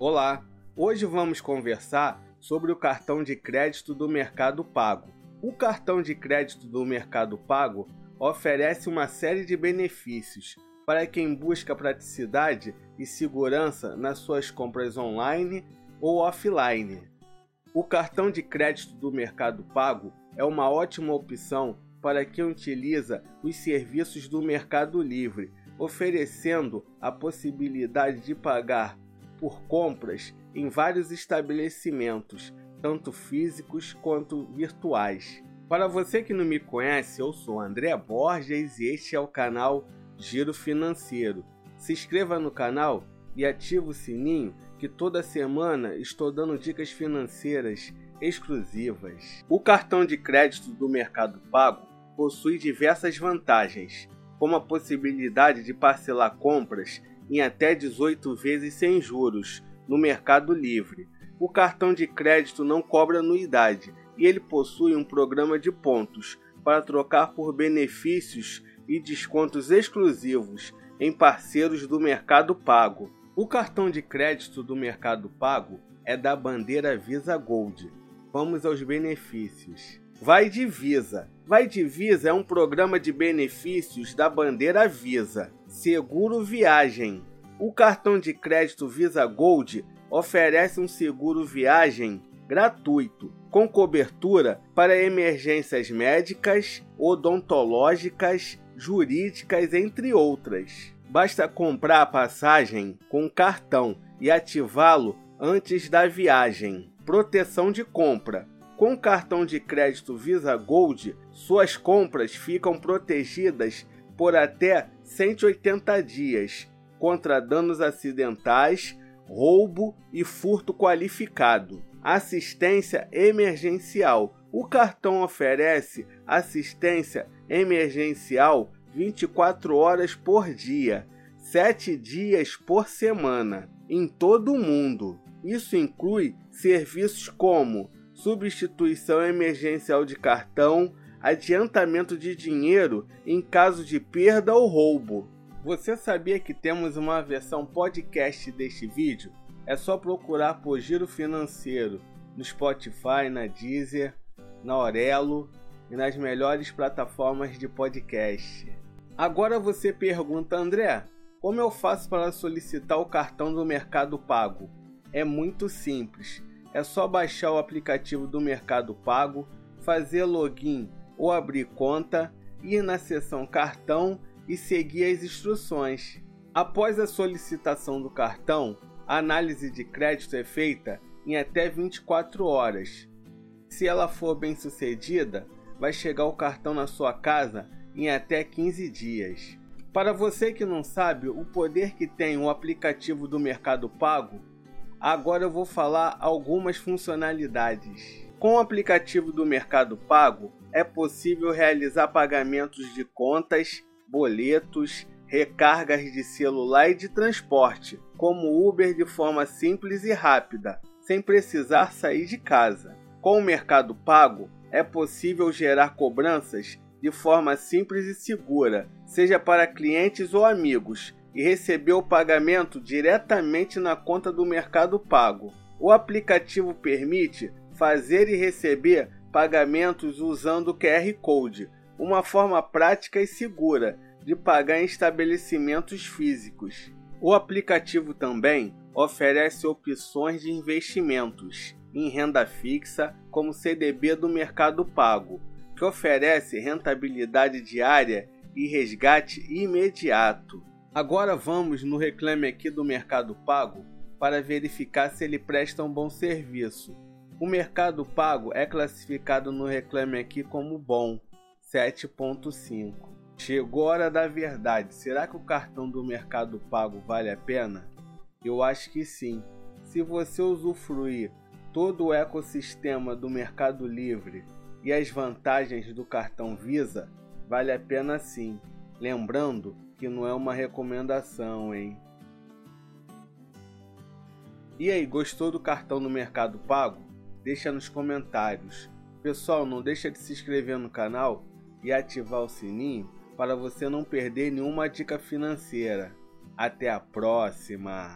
Olá! Hoje vamos conversar sobre o cartão de crédito do Mercado Pago. O cartão de crédito do Mercado Pago oferece uma série de benefícios para quem busca praticidade e segurança nas suas compras online ou offline. O cartão de crédito do Mercado Pago é uma ótima opção para quem utiliza os serviços do Mercado Livre, oferecendo a possibilidade de pagar por compras em vários estabelecimentos, tanto físicos quanto virtuais. Para você que não me conhece, eu sou André Borges e este é o canal Giro Financeiro. Se inscreva no canal e ative o sininho que toda semana estou dando dicas financeiras exclusivas. O cartão de crédito do Mercado Pago possui diversas vantagens, como a possibilidade de parcelar compras em até 18 vezes sem juros no Mercado Livre. O cartão de crédito não cobra anuidade e ele possui um programa de pontos para trocar por benefícios e descontos exclusivos em parceiros do Mercado Pago. O cartão de crédito do Mercado Pago é da bandeira Visa Gold. Vamos aos benefícios. Vai de Visa. Vai de Visa é um programa de benefícios da bandeira Visa. Seguro viagem. O cartão de crédito Visa Gold oferece um seguro viagem gratuito, com cobertura para emergências médicas, odontológicas, jurídicas, entre outras. Basta comprar a passagem com cartão e ativá-lo antes da viagem. Proteção de compra. Com o cartão de crédito Visa Gold, suas compras ficam protegidas por até 180 dias contra danos acidentais, roubo e furto qualificado. Assistência emergencial. O cartão oferece assistência emergencial 24 horas por dia, 7 dias por semana, em todo o mundo. Isso inclui serviços como substituição emergencial de cartão, adiantamento de dinheiro em caso de perda ou roubo. Você sabia que temos uma versão podcast deste vídeo? É só procurar por Giro Financeiro no Spotify, na Deezer, na Aurelo e nas melhores plataformas de podcast. Agora você pergunta, André, como eu faço para solicitar o cartão do Mercado Pago? É muito simples é só baixar o aplicativo do Mercado Pago, fazer login ou abrir conta, ir na seção cartão e seguir as instruções. Após a solicitação do cartão, a análise de crédito é feita em até 24 horas. Se ela for bem sucedida, vai chegar o cartão na sua casa em até 15 dias. Para você que não sabe o poder que tem o aplicativo do Mercado Pago, Agora eu vou falar algumas funcionalidades. Com o aplicativo do Mercado Pago, é possível realizar pagamentos de contas, boletos, recargas de celular e de transporte, como Uber de forma simples e rápida, sem precisar sair de casa. Com o Mercado Pago, é possível gerar cobranças de forma simples e segura, seja para clientes ou amigos, e receber o pagamento diretamente na conta do Mercado Pago. O aplicativo permite fazer e receber pagamentos usando o QR Code, uma forma prática e segura de pagar em estabelecimentos físicos. O aplicativo também oferece opções de investimentos em renda fixa, como CDB do Mercado Pago, que oferece rentabilidade diária e resgate imediato. Agora vamos no Reclame Aqui do Mercado Pago para verificar se ele presta um bom serviço. O Mercado Pago é classificado no Reclame Aqui como bom, 7.5. Chegou a hora da verdade. Será que o cartão do Mercado Pago vale a pena? Eu acho que sim. Se você usufruir todo o ecossistema do Mercado Livre e as vantagens do cartão Visa, vale a pena sim. Lembrando que não é uma recomendação, hein? E aí, gostou do cartão no Mercado Pago? Deixa nos comentários. Pessoal, não deixa de se inscrever no canal e ativar o sininho para você não perder nenhuma dica financeira. Até a próxima!